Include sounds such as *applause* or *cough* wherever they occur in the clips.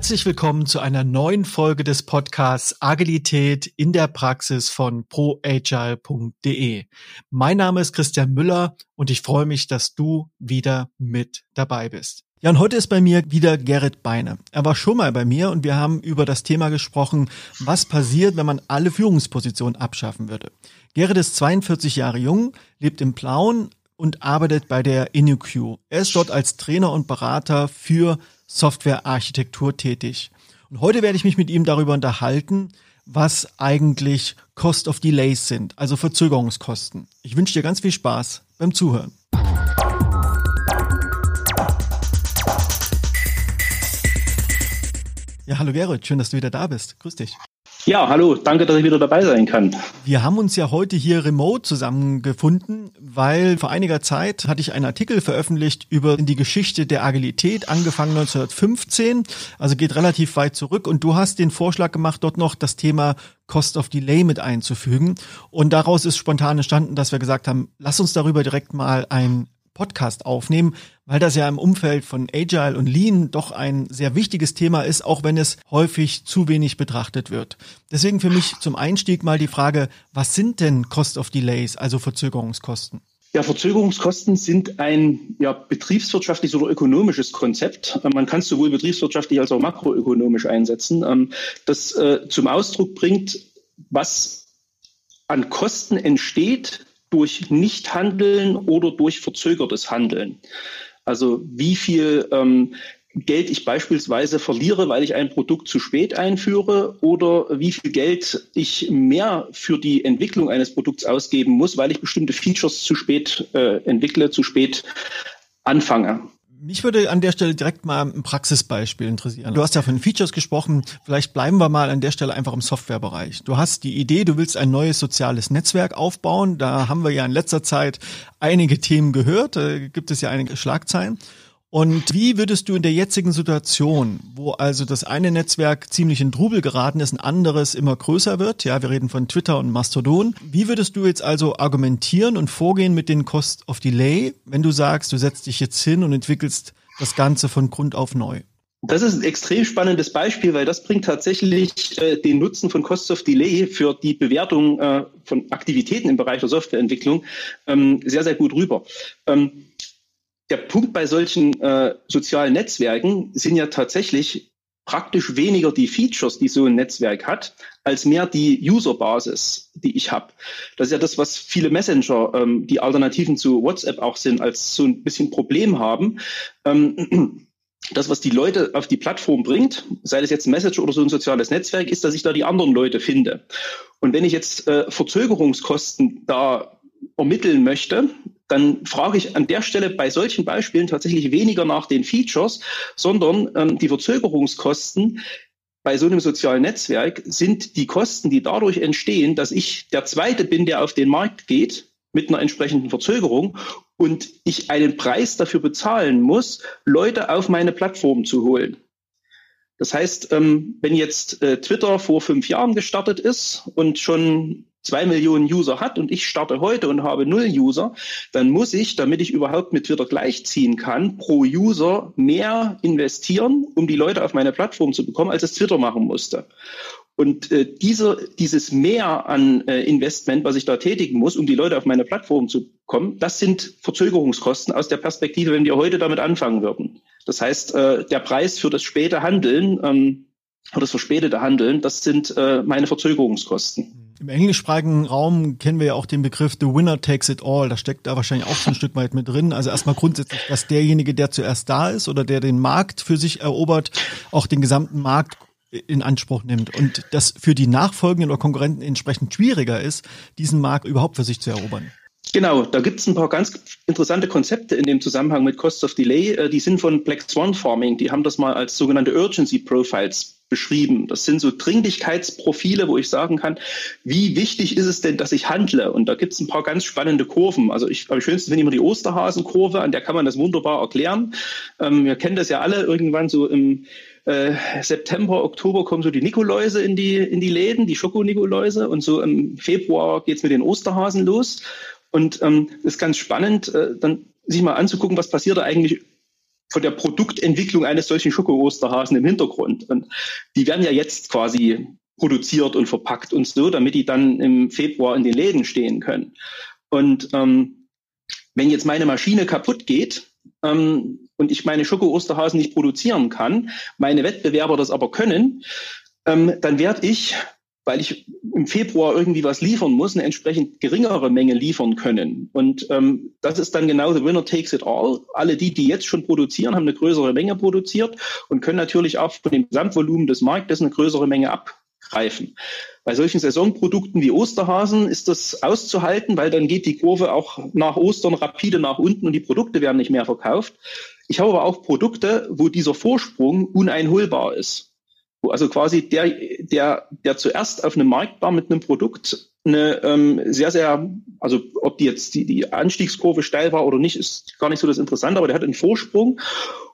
Herzlich willkommen zu einer neuen Folge des Podcasts Agilität in der Praxis von proagile.de. Mein Name ist Christian Müller und ich freue mich, dass du wieder mit dabei bist. Ja, und heute ist bei mir wieder Gerrit Beine. Er war schon mal bei mir und wir haben über das Thema gesprochen, was passiert, wenn man alle Führungspositionen abschaffen würde. Gerrit ist 42 Jahre jung, lebt im Plauen und arbeitet bei der InUQ. Er ist dort als Trainer und Berater für Softwarearchitektur tätig. Und heute werde ich mich mit ihm darüber unterhalten, was eigentlich Cost of Delays sind, also Verzögerungskosten. Ich wünsche dir ganz viel Spaß beim Zuhören. Ja, hallo Gerrit, schön, dass du wieder da bist. Grüß dich. Ja, hallo, danke, dass ich wieder dabei sein kann. Wir haben uns ja heute hier remote zusammengefunden, weil vor einiger Zeit hatte ich einen Artikel veröffentlicht über die Geschichte der Agilität, angefangen 1915, also geht relativ weit zurück und du hast den Vorschlag gemacht, dort noch das Thema Cost of Delay mit einzufügen und daraus ist spontan entstanden, dass wir gesagt haben, lass uns darüber direkt mal ein Podcast aufnehmen, weil das ja im Umfeld von Agile und Lean doch ein sehr wichtiges Thema ist, auch wenn es häufig zu wenig betrachtet wird. Deswegen für mich zum Einstieg mal die Frage, was sind denn Cost of Delays, also Verzögerungskosten? Ja, Verzögerungskosten sind ein ja, betriebswirtschaftliches oder ökonomisches Konzept. Man kann es sowohl betriebswirtschaftlich als auch makroökonomisch einsetzen, ähm, das äh, zum Ausdruck bringt, was an Kosten entsteht, durch Nichthandeln oder durch verzögertes Handeln. Also wie viel ähm, Geld ich beispielsweise verliere, weil ich ein Produkt zu spät einführe oder wie viel Geld ich mehr für die Entwicklung eines Produkts ausgeben muss, weil ich bestimmte Features zu spät äh, entwickle, zu spät anfange. Mich würde an der Stelle direkt mal ein Praxisbeispiel interessieren. Du hast ja von Features gesprochen. Vielleicht bleiben wir mal an der Stelle einfach im Softwarebereich. Du hast die Idee, du willst ein neues soziales Netzwerk aufbauen. Da haben wir ja in letzter Zeit einige Themen gehört. Da gibt es ja einige Schlagzeilen. Und wie würdest du in der jetzigen Situation, wo also das eine Netzwerk ziemlich in Trubel geraten ist, ein anderes immer größer wird, ja, wir reden von Twitter und Mastodon, wie würdest du jetzt also argumentieren und vorgehen mit den Cost of Delay, wenn du sagst, du setzt dich jetzt hin und entwickelst das Ganze von Grund auf neu? Das ist ein extrem spannendes Beispiel, weil das bringt tatsächlich äh, den Nutzen von Cost of Delay für die Bewertung äh, von Aktivitäten im Bereich der Softwareentwicklung ähm, sehr, sehr gut rüber. Ähm, der Punkt bei solchen äh, sozialen Netzwerken sind ja tatsächlich praktisch weniger die Features, die so ein Netzwerk hat, als mehr die Userbasis, die ich habe. Das ist ja das, was viele Messenger, ähm, die Alternativen zu WhatsApp auch sind, als so ein bisschen Problem haben. Ähm, *clears throat* das, was die Leute auf die Plattform bringt, sei das jetzt ein Messenger oder so ein soziales Netzwerk, ist, dass ich da die anderen Leute finde. Und wenn ich jetzt äh, Verzögerungskosten da ermitteln möchte, dann frage ich an der Stelle bei solchen Beispielen tatsächlich weniger nach den Features, sondern ähm, die Verzögerungskosten bei so einem sozialen Netzwerk sind die Kosten, die dadurch entstehen, dass ich der Zweite bin, der auf den Markt geht mit einer entsprechenden Verzögerung und ich einen Preis dafür bezahlen muss, Leute auf meine Plattform zu holen. Das heißt, ähm, wenn jetzt äh, Twitter vor fünf Jahren gestartet ist und schon zwei Millionen User hat und ich starte heute und habe null User, dann muss ich, damit ich überhaupt mit Twitter gleichziehen kann, pro User mehr investieren, um die Leute auf meine Plattform zu bekommen, als es Twitter machen musste. Und äh, diese, dieses Mehr an äh, Investment, was ich da tätigen muss, um die Leute auf meine Plattform zu bekommen, das sind Verzögerungskosten aus der Perspektive, wenn wir heute damit anfangen würden. Das heißt, äh, der Preis für das späte Handeln ähm, oder das verspätete Handeln, das sind äh, meine Verzögerungskosten. Im englischsprachigen Raum kennen wir ja auch den Begriff The Winner Takes It All. Da steckt da wahrscheinlich auch so ein Stück weit mit drin. Also erstmal grundsätzlich, dass derjenige, der zuerst da ist oder der den Markt für sich erobert, auch den gesamten Markt in Anspruch nimmt und das für die nachfolgenden oder Konkurrenten entsprechend schwieriger ist, diesen Markt überhaupt für sich zu erobern. Genau, da gibt es ein paar ganz interessante Konzepte in dem Zusammenhang mit Cost of Delay. Äh, die sind von Black Swan Farming. Die haben das mal als sogenannte Urgency Profiles beschrieben. Das sind so Dringlichkeitsprofile, wo ich sagen kann, wie wichtig ist es denn, dass ich handle? Und da gibt es ein paar ganz spannende Kurven. Also ich am schönsten finde immer die Osterhasenkurve, an der kann man das wunderbar erklären. Ähm, wir kennen das ja alle irgendwann so im äh, September, Oktober kommen so die Nikoläuse in die, in die Läden, die Schoko-Nikoläuse. Und so im Februar geht's mit den Osterhasen los. Und ähm, ist ganz spannend, äh, dann sich mal anzugucken, was passiert da eigentlich von der Produktentwicklung eines solchen Schoko-Osterhasen im Hintergrund. Und die werden ja jetzt quasi produziert und verpackt und so, damit die dann im Februar in den Läden stehen können. Und ähm, wenn jetzt meine Maschine kaputt geht ähm, und ich meine Schoko-Osterhasen nicht produzieren kann, meine Wettbewerber das aber können, ähm, dann werde ich weil ich im Februar irgendwie was liefern muss, eine entsprechend geringere Menge liefern können. Und ähm, das ist dann genau the winner takes it all. Alle die, die jetzt schon produzieren, haben eine größere Menge produziert und können natürlich auch von dem Gesamtvolumen des Marktes eine größere Menge abgreifen. Bei solchen Saisonprodukten wie Osterhasen ist das auszuhalten, weil dann geht die Kurve auch nach Ostern rapide nach unten und die Produkte werden nicht mehr verkauft. Ich habe aber auch Produkte, wo dieser Vorsprung uneinholbar ist wo also quasi der, der, der zuerst auf einem Markt war mit einem Produkt, eine ähm, sehr, sehr, also ob die jetzt die, die Anstiegskurve steil war oder nicht, ist gar nicht so das Interessante, aber der hat einen Vorsprung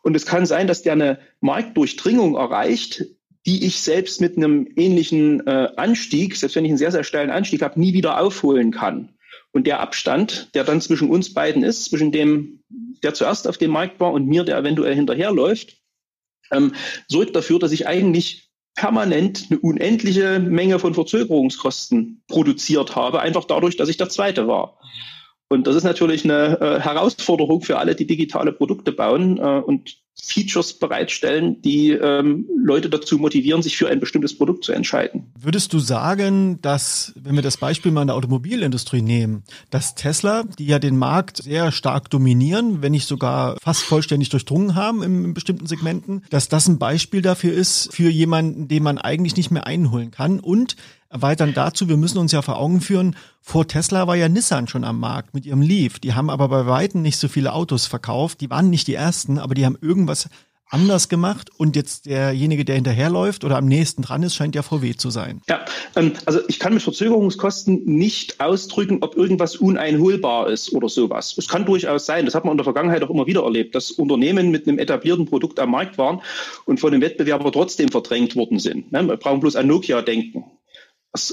und es kann sein, dass der eine Marktdurchdringung erreicht, die ich selbst mit einem ähnlichen äh, Anstieg, selbst wenn ich einen sehr, sehr steilen Anstieg habe, nie wieder aufholen kann. Und der Abstand, der dann zwischen uns beiden ist, zwischen dem, der zuerst auf dem Markt war und mir, der eventuell hinterherläuft, ähm, sorgt dafür, dass ich eigentlich permanent eine unendliche Menge von Verzögerungskosten produziert habe, einfach dadurch, dass ich der Zweite war. Und das ist natürlich eine äh, Herausforderung für alle, die digitale Produkte bauen äh, und Features bereitstellen, die ähm, Leute dazu motivieren, sich für ein bestimmtes Produkt zu entscheiden. Würdest du sagen, dass, wenn wir das Beispiel mal in der Automobilindustrie nehmen, dass Tesla, die ja den Markt sehr stark dominieren, wenn nicht sogar fast vollständig durchdrungen haben in, in bestimmten Segmenten, dass das ein Beispiel dafür ist, für jemanden, den man eigentlich nicht mehr einholen kann und Erweitern dazu, wir müssen uns ja vor Augen führen, vor Tesla war ja Nissan schon am Markt mit ihrem Leaf. Die haben aber bei Weitem nicht so viele Autos verkauft. Die waren nicht die ersten, aber die haben irgendwas anders gemacht und jetzt derjenige, der hinterherläuft oder am nächsten dran ist, scheint ja VW zu sein. Ja, ähm, also ich kann mit Verzögerungskosten nicht ausdrücken, ob irgendwas uneinholbar ist oder sowas. Es kann durchaus sein, das hat man in der Vergangenheit auch immer wieder erlebt, dass Unternehmen mit einem etablierten Produkt am Markt waren und von dem Wettbewerber trotzdem verdrängt worden sind. Ne? Wir brauchen bloß an Nokia denken.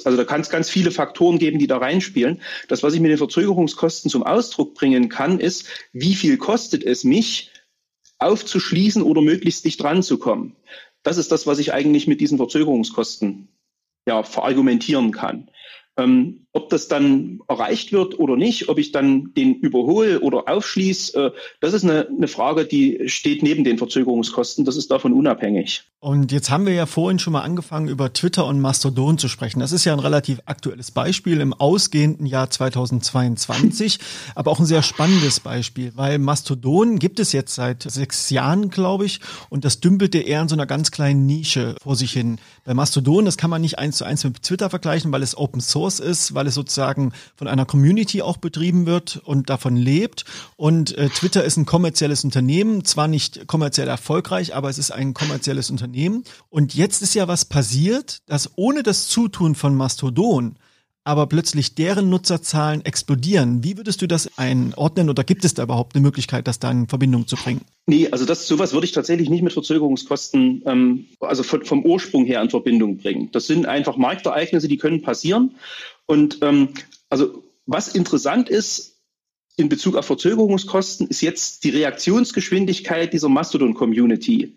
Also da kann es ganz viele Faktoren geben, die da reinspielen. Das, was ich mit den Verzögerungskosten zum Ausdruck bringen kann, ist, wie viel kostet es mich, aufzuschließen oder möglichst dicht dran zu kommen. Das ist das, was ich eigentlich mit diesen Verzögerungskosten ja, verargumentieren kann. Ähm, ob das dann erreicht wird oder nicht, ob ich dann den überhole oder aufschließe, äh, das ist eine, eine Frage, die steht neben den Verzögerungskosten. Das ist davon unabhängig. Und jetzt haben wir ja vorhin schon mal angefangen, über Twitter und Mastodon zu sprechen. Das ist ja ein relativ aktuelles Beispiel im ausgehenden Jahr 2022, *laughs* aber auch ein sehr spannendes Beispiel, weil Mastodon gibt es jetzt seit sechs Jahren, glaube ich, und das dümpelte eher in so einer ganz kleinen Nische vor sich hin. Bei Mastodon, das kann man nicht eins zu eins mit Twitter vergleichen, weil es Open Source Source ist, weil es sozusagen von einer Community auch betrieben wird und davon lebt. Und äh, Twitter ist ein kommerzielles Unternehmen, zwar nicht kommerziell erfolgreich, aber es ist ein kommerzielles Unternehmen. Und jetzt ist ja was passiert, dass ohne das Zutun von Mastodon aber plötzlich deren Nutzerzahlen explodieren. Wie würdest du das einordnen oder gibt es da überhaupt eine Möglichkeit, das da in Verbindung zu bringen? Nee, also das sowas würde ich tatsächlich nicht mit Verzögerungskosten, ähm, also von, vom Ursprung her in Verbindung bringen. Das sind einfach Marktereignisse, die können passieren. Und ähm, also was interessant ist in Bezug auf Verzögerungskosten, ist jetzt die Reaktionsgeschwindigkeit dieser Mastodon-Community.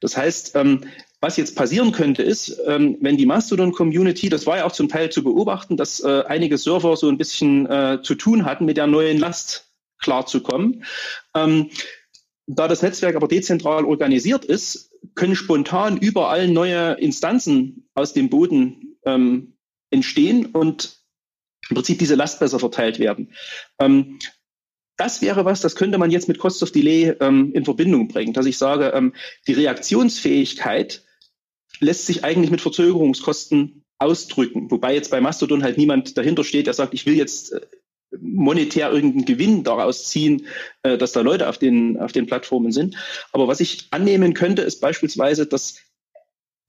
Das heißt, ähm, was jetzt passieren könnte, ist, ähm, wenn die Mastodon-Community, das war ja auch zum Teil zu beobachten, dass äh, einige Server so ein bisschen äh, zu tun hatten, mit der neuen Last klarzukommen. Ähm, da das Netzwerk aber dezentral organisiert ist, können spontan überall neue Instanzen aus dem Boden ähm, entstehen und im Prinzip diese Last besser verteilt werden. Ähm, das wäre was, das könnte man jetzt mit Cost of Delay ähm, in Verbindung bringen, dass ich sage, ähm, die Reaktionsfähigkeit lässt sich eigentlich mit Verzögerungskosten ausdrücken. Wobei jetzt bei Mastodon halt niemand dahinter steht, der sagt, ich will jetzt äh, monetär irgendeinen Gewinn daraus ziehen, äh, dass da Leute auf den, auf den Plattformen sind. Aber was ich annehmen könnte, ist beispielsweise, dass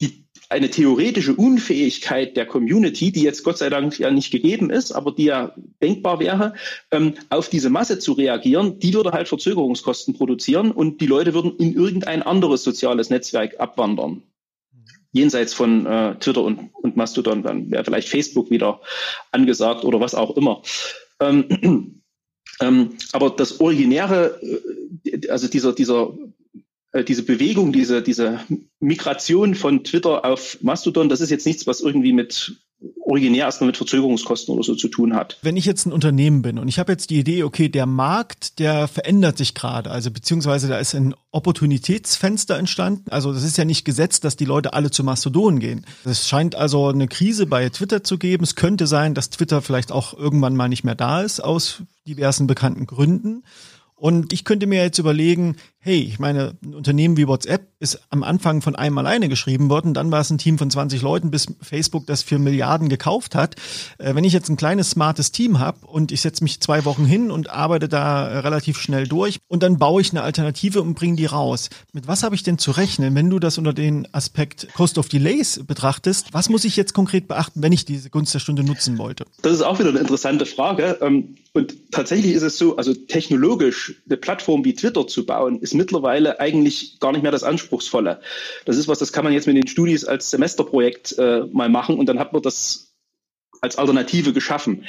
die, eine theoretische Unfähigkeit der Community, die jetzt Gott sei Dank ja nicht gegeben ist, aber die ja denkbar wäre, ähm, auf diese Masse zu reagieren, die würde halt Verzögerungskosten produzieren und die Leute würden in irgendein anderes soziales Netzwerk abwandern jenseits von äh, Twitter und, und Mastodon, dann wäre vielleicht Facebook wieder angesagt oder was auch immer. Ähm, *clears throat* ähm, aber das originäre, äh, also dieser, dieser äh, diese Bewegung, diese, diese Migration von Twitter auf Mastodon, das ist jetzt nichts, was irgendwie mit originär erstmal mit Verzögerungskosten oder so zu tun hat. Wenn ich jetzt ein Unternehmen bin und ich habe jetzt die Idee, okay, der Markt, der verändert sich gerade, also beziehungsweise da ist ein Opportunitätsfenster entstanden. Also das ist ja nicht gesetzt, dass die Leute alle zu Mastodon gehen. Es scheint also eine Krise bei Twitter zu geben. Es könnte sein, dass Twitter vielleicht auch irgendwann mal nicht mehr da ist aus diversen bekannten Gründen. Und ich könnte mir jetzt überlegen, hey, ich meine, ein Unternehmen wie WhatsApp ist am Anfang von einem alleine geschrieben worden, dann war es ein Team von 20 Leuten, bis Facebook das für Milliarden gekauft hat. Äh, wenn ich jetzt ein kleines, smartes Team habe und ich setze mich zwei Wochen hin und arbeite da äh, relativ schnell durch und dann baue ich eine Alternative und bringe die raus. Mit was habe ich denn zu rechnen, wenn du das unter den Aspekt Cost of Delays betrachtest? Was muss ich jetzt konkret beachten, wenn ich diese Gunst der Stunde nutzen wollte? Das ist auch wieder eine interessante Frage. Ähm, und tatsächlich ist es so, also technologisch eine Plattform wie Twitter zu bauen, ist mittlerweile eigentlich gar nicht mehr das Anspruchsvolle. Das ist was, das kann man jetzt mit den Studis als Semesterprojekt äh, mal machen und dann hat man das als Alternative geschaffen.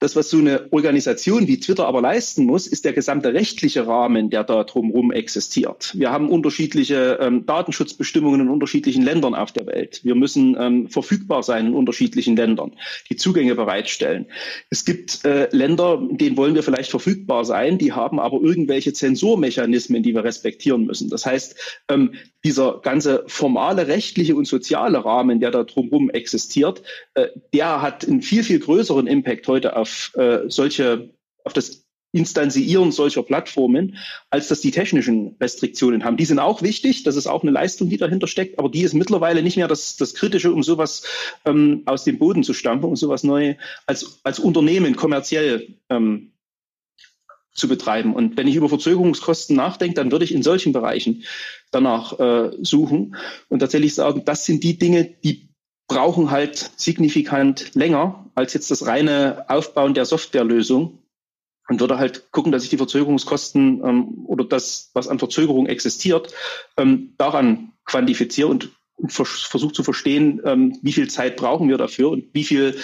Das, was so eine Organisation wie Twitter aber leisten muss, ist der gesamte rechtliche Rahmen, der da drumherum existiert. Wir haben unterschiedliche ähm, Datenschutzbestimmungen in unterschiedlichen Ländern auf der Welt. Wir müssen ähm, verfügbar sein in unterschiedlichen Ländern, die Zugänge bereitstellen. Es gibt äh, Länder, denen wollen wir vielleicht verfügbar sein, die haben aber irgendwelche Zensurmechanismen, die wir respektieren müssen. Das heißt, ähm, dieser ganze formale, rechtliche und soziale Rahmen, der da drumherum existiert, äh, der hat einen viel, viel größeren Impact heute auf auf äh, solche, auf das Instanzieren solcher Plattformen, als dass die technischen Restriktionen haben. Die sind auch wichtig, das ist auch eine Leistung, die dahinter steckt, aber die ist mittlerweile nicht mehr das, das Kritische, um sowas ähm, aus dem Boden zu stampfen, um sowas neu als, als Unternehmen kommerziell ähm, zu betreiben. Und wenn ich über Verzögerungskosten nachdenke, dann würde ich in solchen Bereichen danach äh, suchen und tatsächlich sagen, das sind die Dinge, die brauchen halt signifikant länger als jetzt das reine Aufbauen der Softwarelösung und würde halt gucken, dass ich die Verzögerungskosten ähm, oder das, was an Verzögerung existiert, ähm, daran quantifiziere und, vers versuche zu verstehen, ähm, wie viel Zeit brauchen wir dafür und wie viel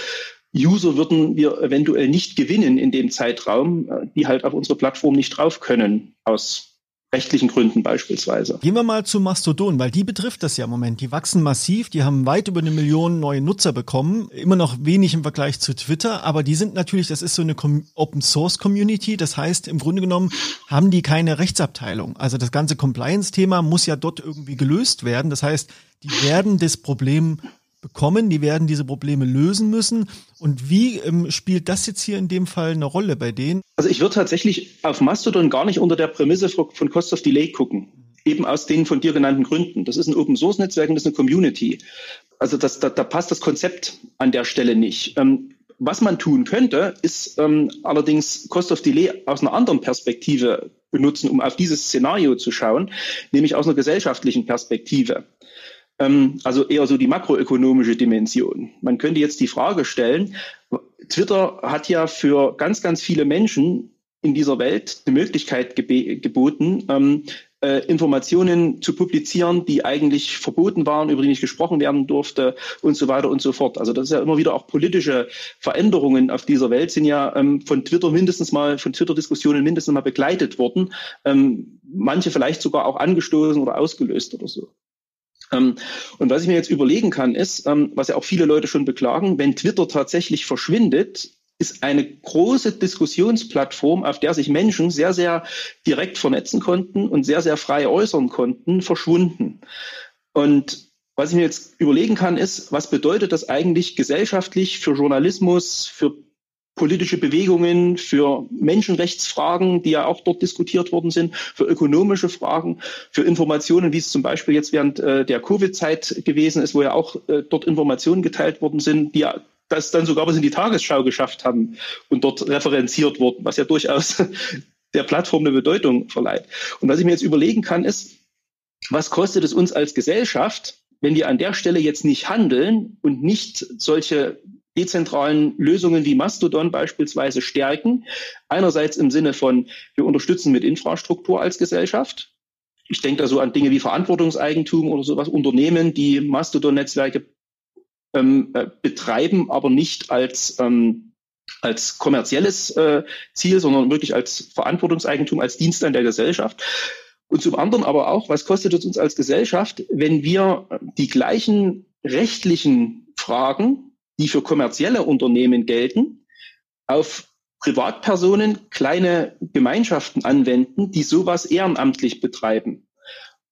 User würden wir eventuell nicht gewinnen in dem Zeitraum, äh, die halt auf unsere Plattform nicht drauf können aus rechtlichen Gründen beispielsweise. Gehen wir mal zu Mastodon, weil die betrifft das ja im Moment. Die wachsen massiv, die haben weit über eine Million neue Nutzer bekommen, immer noch wenig im Vergleich zu Twitter, aber die sind natürlich, das ist so eine Open Source Community, das heißt im Grunde genommen haben die keine Rechtsabteilung. Also das ganze Compliance-Thema muss ja dort irgendwie gelöst werden. Das heißt, die werden das Problem bekommen, die werden diese Probleme lösen müssen. Und wie ähm, spielt das jetzt hier in dem Fall eine Rolle bei denen? Also ich würde tatsächlich auf Mastodon gar nicht unter der Prämisse von Cost of Delay gucken. Eben aus den von dir genannten Gründen. Das ist ein Open Source Netzwerk und das ist eine Community. Also das, da, da passt das Konzept an der Stelle nicht. Ähm, was man tun könnte, ist ähm, allerdings Cost of Delay aus einer anderen Perspektive benutzen, um auf dieses Szenario zu schauen, nämlich aus einer gesellschaftlichen Perspektive. Ähm, also eher so die makroökonomische Dimension. Man könnte jetzt die Frage stellen, Twitter hat ja für ganz, ganz viele Menschen in dieser Welt die Möglichkeit geboten, ähm, äh, Informationen zu publizieren, die eigentlich verboten waren, über die nicht gesprochen werden durfte und so weiter und so fort. Also das ist ja immer wieder auch politische Veränderungen auf dieser Welt sind ja ähm, von Twitter mindestens mal, von Twitter-Diskussionen mindestens mal begleitet worden. Ähm, manche vielleicht sogar auch angestoßen oder ausgelöst oder so. Ähm, und was ich mir jetzt überlegen kann, ist, ähm, was ja auch viele Leute schon beklagen, wenn Twitter tatsächlich verschwindet, ist eine große Diskussionsplattform, auf der sich Menschen sehr, sehr direkt vernetzen konnten und sehr, sehr frei äußern konnten, verschwunden. Und was ich mir jetzt überlegen kann, ist, was bedeutet das eigentlich gesellschaftlich für Journalismus, für politische Bewegungen, für Menschenrechtsfragen, die ja auch dort diskutiert worden sind, für ökonomische Fragen, für Informationen, wie es zum Beispiel jetzt während äh, der Covid-Zeit gewesen ist, wo ja auch äh, dort Informationen geteilt worden sind, die ja das dann sogar bis in die Tagesschau geschafft haben und dort referenziert wurden, was ja durchaus *laughs* der Plattform eine Bedeutung verleiht. Und was ich mir jetzt überlegen kann, ist, was kostet es uns als Gesellschaft, wenn wir an der Stelle jetzt nicht handeln und nicht solche dezentralen Lösungen wie Mastodon beispielsweise stärken. Einerseits im Sinne von, wir unterstützen mit Infrastruktur als Gesellschaft. Ich denke da so an Dinge wie Verantwortungseigentum oder sowas, Unternehmen, die Mastodon-Netzwerke ähm, äh, betreiben, aber nicht als, ähm, als kommerzielles äh, Ziel, sondern wirklich als Verantwortungseigentum, als Dienst an der Gesellschaft. Und zum anderen aber auch, was kostet es uns als Gesellschaft, wenn wir die gleichen rechtlichen Fragen, die für kommerzielle Unternehmen gelten, auf Privatpersonen, kleine Gemeinschaften anwenden, die sowas ehrenamtlich betreiben.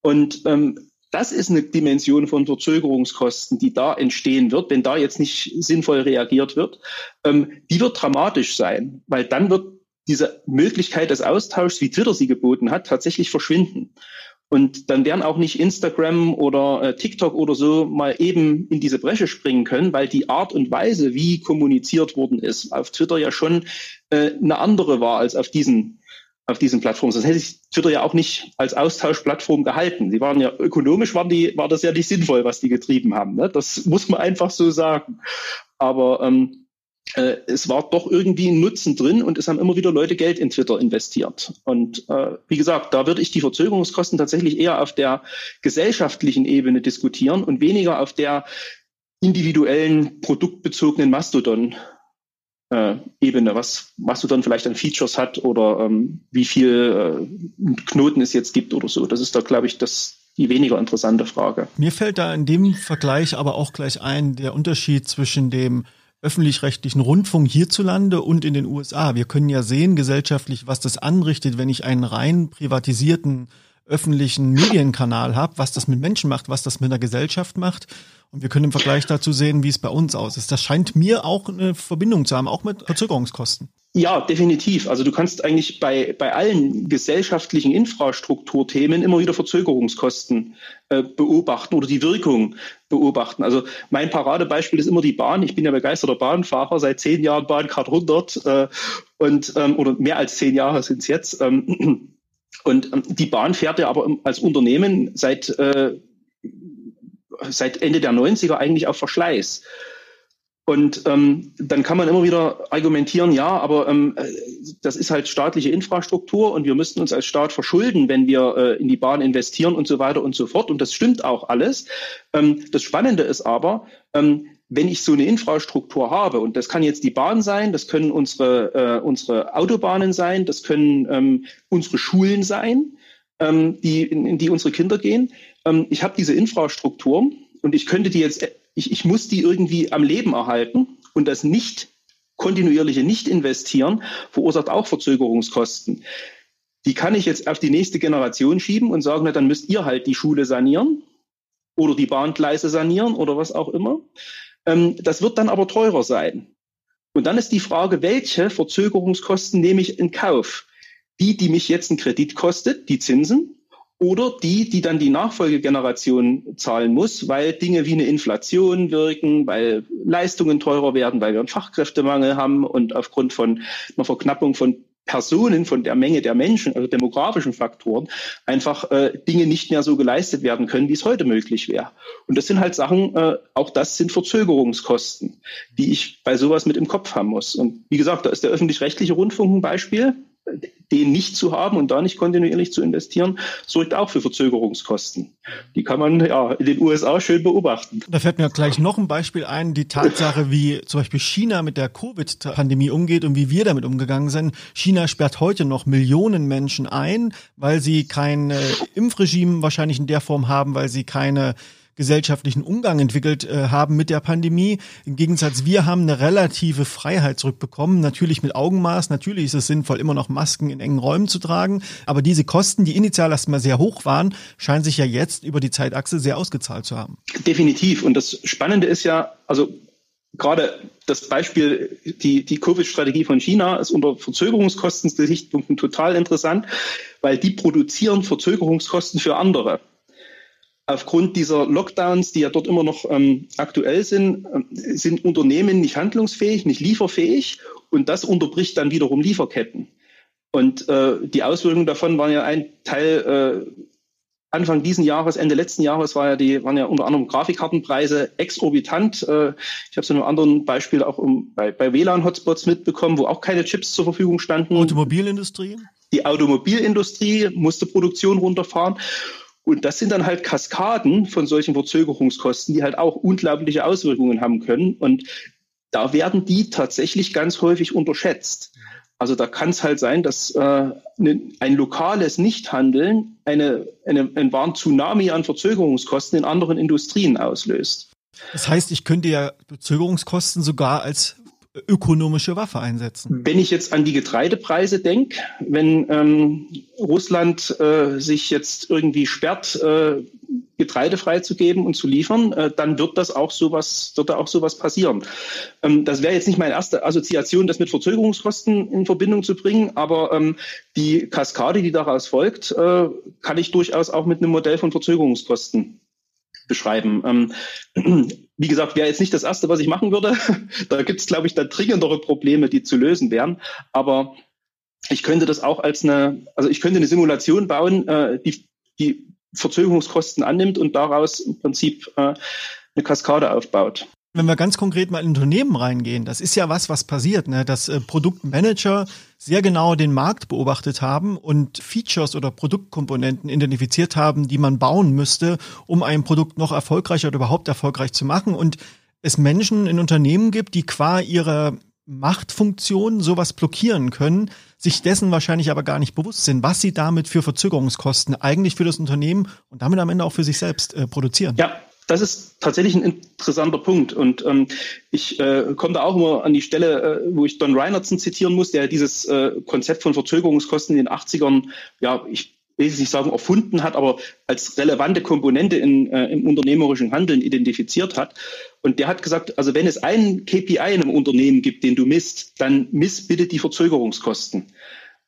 Und ähm, das ist eine Dimension von Verzögerungskosten, die da entstehen wird, wenn da jetzt nicht sinnvoll reagiert wird. Ähm, die wird dramatisch sein, weil dann wird diese Möglichkeit des Austauschs, wie Twitter sie geboten hat, tatsächlich verschwinden. Und dann werden auch nicht Instagram oder äh, TikTok oder so mal eben in diese Bresche springen können, weil die Art und Weise, wie kommuniziert worden ist, auf Twitter ja schon äh, eine andere war als auf diesen auf diesen Plattformen. Das hätte ich Twitter ja auch nicht als Austauschplattform gehalten. Sie waren ja ökonomisch waren die, war das ja nicht sinnvoll, was die getrieben haben. Ne? Das muss man einfach so sagen. Aber ähm, äh, es war doch irgendwie ein Nutzen drin und es haben immer wieder Leute Geld in Twitter investiert. Und äh, wie gesagt, da würde ich die Verzögerungskosten tatsächlich eher auf der gesellschaftlichen Ebene diskutieren und weniger auf der individuellen, produktbezogenen Mastodon. Äh, Ebene, was Mastodon vielleicht an Features hat oder ähm, wie viel äh, Knoten es jetzt gibt oder so. Das ist da, glaube ich, das, die weniger interessante Frage. Mir fällt da in dem Vergleich aber auch gleich ein, der Unterschied zwischen dem öffentlich-rechtlichen Rundfunk hierzulande und in den USA. Wir können ja sehen gesellschaftlich, was das anrichtet, wenn ich einen rein privatisierten öffentlichen Medienkanal habe, was das mit Menschen macht, was das mit einer Gesellschaft macht. Und wir können im Vergleich dazu sehen, wie es bei uns aus ist. Das scheint mir auch eine Verbindung zu haben, auch mit Verzögerungskosten. Ja, definitiv. Also du kannst eigentlich bei, bei allen gesellschaftlichen Infrastrukturthemen immer wieder Verzögerungskosten äh, beobachten oder die Wirkung beobachten. Also mein Paradebeispiel ist immer die Bahn. Ich bin ja begeisterter Bahnfahrer, seit zehn Jahren Bahncard 100 äh, und, ähm, oder mehr als zehn Jahre sind es jetzt. Ähm, und ähm, die Bahn fährt ja aber als Unternehmen seit, äh, seit Ende der 90er eigentlich auf Verschleiß. Und ähm, dann kann man immer wieder argumentieren, ja, aber ähm, äh, das ist halt staatliche Infrastruktur und wir müssten uns als Staat verschulden, wenn wir äh, in die Bahn investieren und so weiter und so fort. Und das stimmt auch alles. Ähm, das Spannende ist aber, ähm, wenn ich so eine Infrastruktur habe, und das kann jetzt die Bahn sein, das können unsere, äh, unsere Autobahnen sein, das können ähm, unsere Schulen sein, ähm, die, in, in die unsere Kinder gehen. Ähm, ich habe diese Infrastruktur und ich könnte die jetzt ich, ich muss die irgendwie am Leben erhalten und das nicht kontinuierliche Nicht-Investieren verursacht auch Verzögerungskosten. Die kann ich jetzt auf die nächste Generation schieben und sagen, na, dann müsst ihr halt die Schule sanieren oder die Bahngleise sanieren oder was auch immer. Ähm, das wird dann aber teurer sein. Und dann ist die Frage, welche Verzögerungskosten nehme ich in Kauf? Die, die mich jetzt einen Kredit kostet, die Zinsen, oder die, die dann die Nachfolgegeneration zahlen muss, weil Dinge wie eine Inflation wirken, weil Leistungen teurer werden, weil wir einen Fachkräftemangel haben und aufgrund von einer Verknappung von Personen, von der Menge der Menschen, also demografischen Faktoren, einfach äh, Dinge nicht mehr so geleistet werden können, wie es heute möglich wäre. Und das sind halt Sachen, äh, auch das sind Verzögerungskosten, die ich bei sowas mit im Kopf haben muss. Und wie gesagt, da ist der öffentlich-rechtliche Rundfunk ein Beispiel den nicht zu haben und da nicht kontinuierlich zu investieren, sorgt auch für Verzögerungskosten. Die kann man ja in den USA schön beobachten. Da fällt mir gleich noch ein Beispiel ein, die Tatsache, wie zum Beispiel China mit der Covid-Pandemie umgeht und wie wir damit umgegangen sind. China sperrt heute noch Millionen Menschen ein, weil sie kein äh, Impfregime wahrscheinlich in der Form haben, weil sie keine gesellschaftlichen Umgang entwickelt äh, haben mit der Pandemie. Im Gegensatz, wir haben eine relative Freiheit zurückbekommen, natürlich mit Augenmaß. Natürlich ist es sinnvoll, immer noch Masken in engen Räumen zu tragen. Aber diese Kosten, die initial erstmal sehr hoch waren, scheinen sich ja jetzt über die Zeitachse sehr ausgezahlt zu haben. Definitiv. Und das Spannende ist ja, also gerade das Beispiel, die, die Covid-Strategie von China ist unter Verzögerungskosten-Gesichtspunkten total interessant, weil die produzieren Verzögerungskosten für andere aufgrund dieser Lockdowns, die ja dort immer noch ähm, aktuell sind, äh, sind Unternehmen nicht handlungsfähig, nicht lieferfähig und das unterbricht dann wiederum Lieferketten. Und äh, die Auswirkungen davon waren ja ein Teil äh, Anfang diesen Jahres, Ende letzten Jahres war ja die, waren ja unter anderem Grafikkartenpreise exorbitant. Äh, ich habe es in einem anderen Beispiel auch um, bei, bei WLAN-Hotspots mitbekommen, wo auch keine Chips zur Verfügung standen. Automobilindustrie? Die Automobilindustrie musste Produktion runterfahren. Und das sind dann halt Kaskaden von solchen Verzögerungskosten, die halt auch unglaubliche Auswirkungen haben können. Und da werden die tatsächlich ganz häufig unterschätzt. Also da kann es halt sein, dass äh, ne, ein lokales Nichthandeln eine, eine, einen wahren Tsunami an Verzögerungskosten in anderen Industrien auslöst. Das heißt, ich könnte ja Verzögerungskosten sogar als ökonomische Waffe einsetzen. Wenn ich jetzt an die Getreidepreise denke, wenn ähm, Russland äh, sich jetzt irgendwie sperrt, äh, Getreide freizugeben und zu liefern, äh, dann wird das auch sowas, wird da auch sowas passieren. Ähm, das wäre jetzt nicht meine erste Assoziation, das mit Verzögerungskosten in Verbindung zu bringen, aber ähm, die Kaskade, die daraus folgt, äh, kann ich durchaus auch mit einem Modell von Verzögerungskosten beschreiben. Ähm, wie gesagt, wäre jetzt nicht das Erste, was ich machen würde. *laughs* da gibt es, glaube ich, da dringendere Probleme, die zu lösen wären. Aber ich könnte das auch als eine, also ich könnte eine Simulation bauen, äh, die, die Verzögerungskosten annimmt und daraus im Prinzip äh, eine Kaskade aufbaut. Wenn wir ganz konkret mal in Unternehmen reingehen, das ist ja was, was passiert, ne? dass äh, Produktmanager sehr genau den Markt beobachtet haben und Features oder Produktkomponenten identifiziert haben, die man bauen müsste, um ein Produkt noch erfolgreicher oder überhaupt erfolgreich zu machen. Und es Menschen in Unternehmen gibt, die qua ihrer Machtfunktion sowas blockieren können, sich dessen wahrscheinlich aber gar nicht bewusst sind, was sie damit für Verzögerungskosten eigentlich für das Unternehmen und damit am Ende auch für sich selbst äh, produzieren. Ja, das ist tatsächlich ein interessanter Punkt. Und ähm, ich äh, komme da auch immer an die Stelle, äh, wo ich Don Reinertson zitieren muss, der dieses äh, Konzept von Verzögerungskosten in den 80ern, ja, ich will ich nicht sagen, erfunden hat, aber als relevante Komponente in, äh, im unternehmerischen Handeln identifiziert hat. Und der hat gesagt, also wenn es einen KPI in einem Unternehmen gibt, den du misst, dann miss bitte die Verzögerungskosten.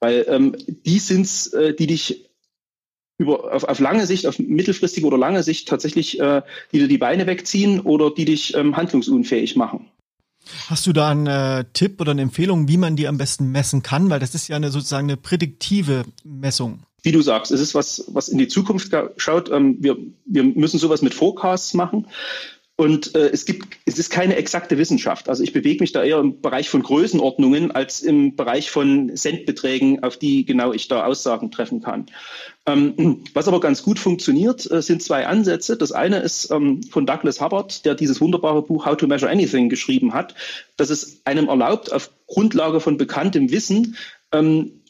Weil ähm, die sind äh, die dich über, auf, auf lange Sicht, auf mittelfristige oder lange Sicht tatsächlich, äh, die dir die Beine wegziehen oder die dich ähm, handlungsunfähig machen. Hast du da einen äh, Tipp oder eine Empfehlung, wie man die am besten messen kann? Weil das ist ja eine sozusagen eine prädiktive Messung. Wie du sagst, es ist was, was in die Zukunft schaut. Ähm, wir, wir müssen sowas mit Forecasts machen. Und äh, es gibt, es ist keine exakte Wissenschaft. Also ich bewege mich da eher im Bereich von Größenordnungen als im Bereich von Centbeträgen, auf die genau ich da Aussagen treffen kann. Ähm, was aber ganz gut funktioniert, äh, sind zwei Ansätze. Das eine ist ähm, von Douglas Hubbard, der dieses wunderbare Buch How to Measure Anything geschrieben hat, dass es einem erlaubt, auf Grundlage von bekanntem Wissen ähm,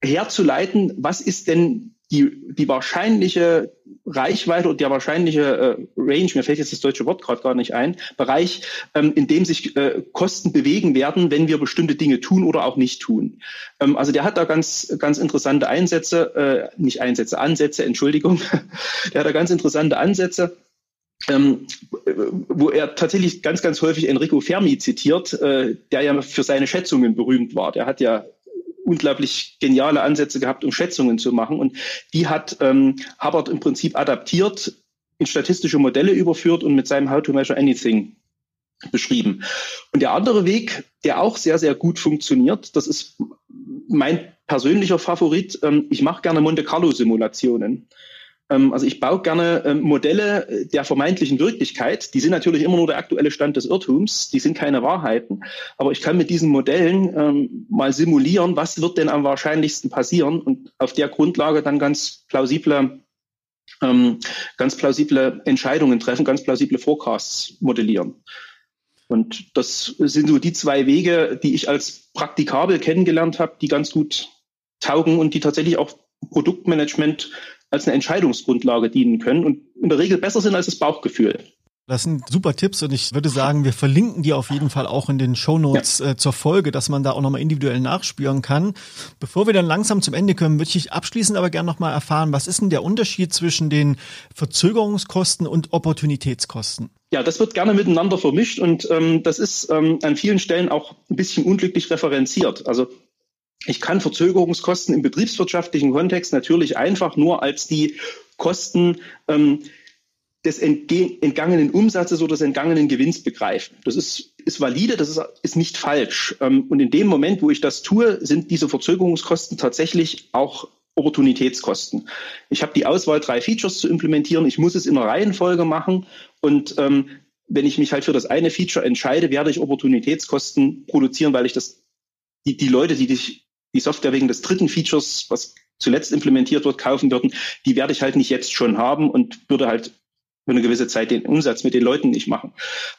herzuleiten, was ist denn die, die wahrscheinliche Reichweite und der wahrscheinliche äh, Range, mir fällt jetzt das deutsche Wort gerade gar nicht ein, Bereich, ähm, in dem sich äh, Kosten bewegen werden, wenn wir bestimmte Dinge tun oder auch nicht tun. Ähm, also der hat da ganz, ganz interessante Einsätze, äh, nicht Einsätze, Ansätze, Entschuldigung. *laughs* der hat da ganz interessante Ansätze. Ähm, wo er tatsächlich ganz, ganz häufig Enrico Fermi zitiert, äh, der ja für seine Schätzungen berühmt war. Der hat ja unglaublich geniale Ansätze gehabt, um Schätzungen zu machen. Und die hat ähm, Hubbard im Prinzip adaptiert, in statistische Modelle überführt und mit seinem How to Measure Anything beschrieben. Und der andere Weg, der auch sehr, sehr gut funktioniert, das ist mein persönlicher Favorit. Ähm, ich mache gerne Monte Carlo Simulationen. Ähm, also ich baue gerne ähm, Modelle der vermeintlichen Wirklichkeit. Die sind natürlich immer nur der aktuelle Stand des Irrtums. Die sind keine Wahrheiten. Aber ich kann mit diesen Modellen ähm, mal simulieren, was wird denn am wahrscheinlichsten passieren und auf der Grundlage dann ganz plausible ganz plausible Entscheidungen treffen, ganz plausible Forecasts modellieren. Und das sind so die zwei Wege, die ich als praktikabel kennengelernt habe, die ganz gut taugen und die tatsächlich auch Produktmanagement als eine Entscheidungsgrundlage dienen können und in der Regel besser sind als das Bauchgefühl. Das sind super Tipps und ich würde sagen, wir verlinken die auf jeden Fall auch in den Show Notes ja. äh, zur Folge, dass man da auch nochmal individuell nachspüren kann. Bevor wir dann langsam zum Ende kommen, würde ich abschließend aber gerne nochmal erfahren, was ist denn der Unterschied zwischen den Verzögerungskosten und Opportunitätskosten? Ja, das wird gerne miteinander vermischt und ähm, das ist ähm, an vielen Stellen auch ein bisschen unglücklich referenziert. Also ich kann Verzögerungskosten im betriebswirtschaftlichen Kontext natürlich einfach nur als die Kosten ähm, des entgangenen Umsatzes oder des entgangenen Gewinns begreifen. Das ist, ist valide, das ist, ist nicht falsch. Ähm, und in dem Moment, wo ich das tue, sind diese Verzögerungskosten tatsächlich auch Opportunitätskosten. Ich habe die Auswahl, drei Features zu implementieren. Ich muss es in einer Reihenfolge machen. Und ähm, wenn ich mich halt für das eine Feature entscheide, werde ich Opportunitätskosten produzieren, weil ich das die, die Leute, die dich die Software wegen des dritten Features, was zuletzt implementiert wird, kaufen würden, die werde ich halt nicht jetzt schon haben und würde halt für eine gewisse Zeit den Umsatz mit den Leuten nicht machen.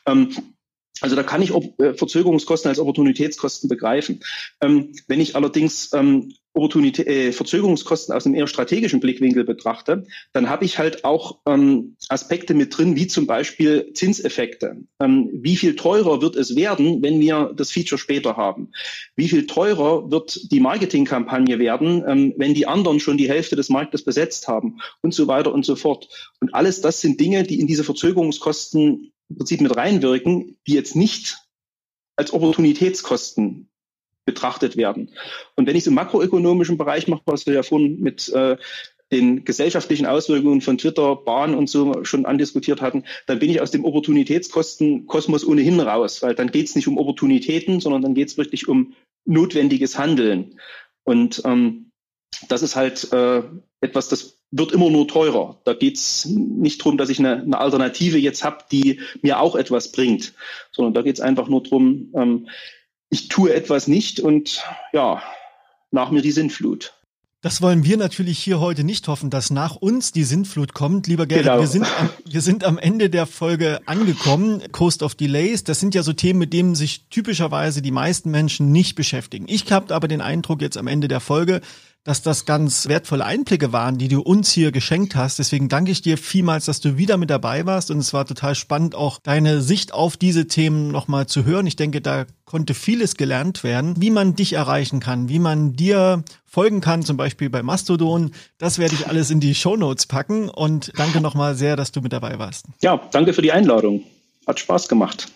Ähm, Also da kann ich äh, Verzögerungskosten als Opportunitätskosten begreifen. Ähm, wenn ich allerdings ähm, äh, Verzögerungskosten aus einem eher strategischen Blickwinkel betrachte, dann habe ich halt auch ähm, Aspekte mit drin, wie zum Beispiel Zinseffekte. Ähm, wie viel teurer wird es werden, wenn wir das Feature später haben? Wie viel teurer wird die Marketingkampagne werden, ähm, wenn die anderen schon die Hälfte des Marktes besetzt haben? Und so weiter und so fort. Und alles das sind Dinge, die in diese Verzögerungskosten im Prinzip mit reinwirken, die jetzt nicht als Opportunitätskosten betrachtet werden. Und wenn ich es im makroökonomischen Bereich mache, was wir ja vorhin mit äh, den gesellschaftlichen Auswirkungen von Twitter, Bahn und so schon andiskutiert hatten, dann bin ich aus dem Opportunitätskosten-Kosmos ohnehin raus, weil dann geht es nicht um Opportunitäten, sondern dann geht es wirklich um notwendiges Handeln. Und ähm, das ist halt äh, etwas, das wird immer nur teurer. Da geht es nicht darum, dass ich eine, eine Alternative jetzt habe, die mir auch etwas bringt, sondern da geht es einfach nur darum, ähm, ich tue etwas nicht und ja, nach mir die Sintflut. Das wollen wir natürlich hier heute nicht hoffen, dass nach uns die Sintflut kommt. Lieber Gerrit, genau. wir, sind am, wir sind am Ende der Folge angekommen. Coast of Delays, das sind ja so Themen, mit denen sich typischerweise die meisten Menschen nicht beschäftigen. Ich habe aber den Eindruck jetzt am Ende der Folge, dass das ganz wertvolle Einblicke waren, die du uns hier geschenkt hast. Deswegen danke ich dir vielmals, dass du wieder mit dabei warst und es war total spannend, auch deine Sicht auf diese Themen nochmal zu hören. Ich denke, da konnte vieles gelernt werden, wie man dich erreichen kann, wie man dir folgen kann, zum Beispiel bei Mastodon. Das werde ich alles in die Show Notes packen und danke nochmal sehr, dass du mit dabei warst. Ja, danke für die Einladung. Hat Spaß gemacht.